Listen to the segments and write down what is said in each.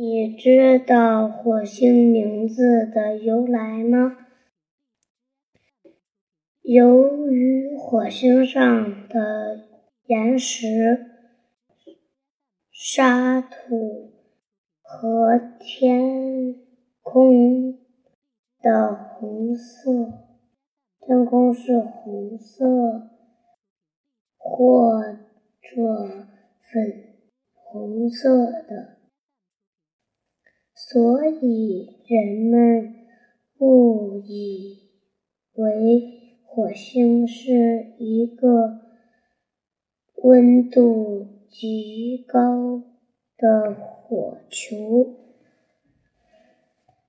你知道火星名字的由来吗？由于火星上的岩石、沙土和天空的红色，天空是红色或者粉红色的，所以人们误以为。火星是一个温度极高的火球，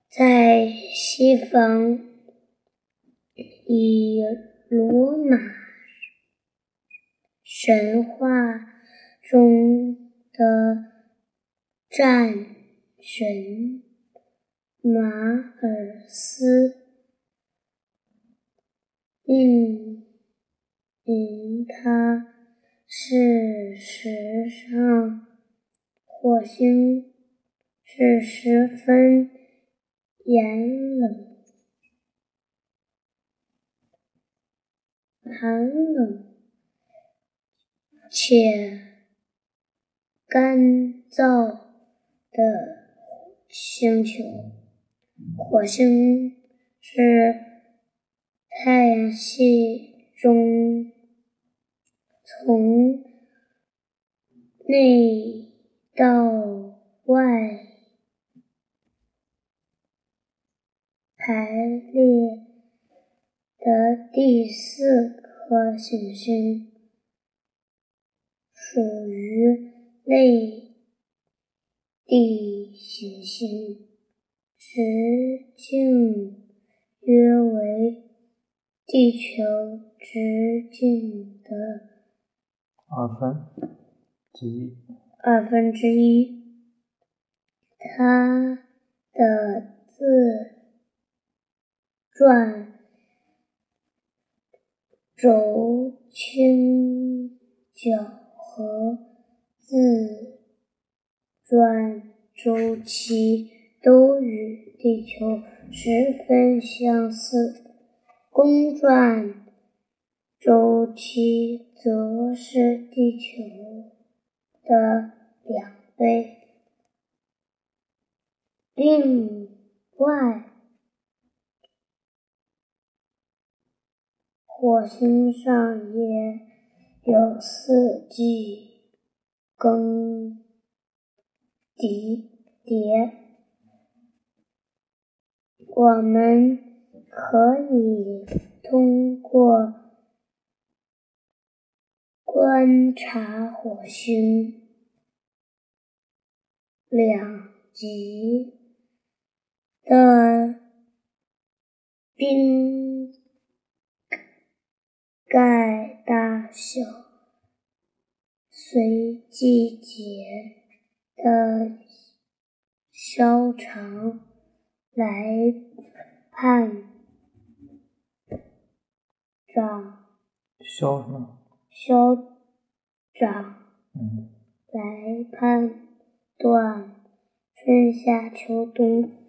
在西方以罗马神话中的战神马尔斯。命名它。事实上，火星是十分炎冷、寒冷且干燥的星球。火星是。太阳系中从内到外排列的第四颗行星，属于类地行星，直径约为。地球直径的二分之一。二分之一。它的自转轴倾角和自转周期都与地球十分相似。公转周期则是地球的两倍。另外，火星上也有四季更迭。我们。可以通过观察火星两极的冰盖大小，随季节的消长来判。长，消什么？消长。嗯。来判断春夏秋冬。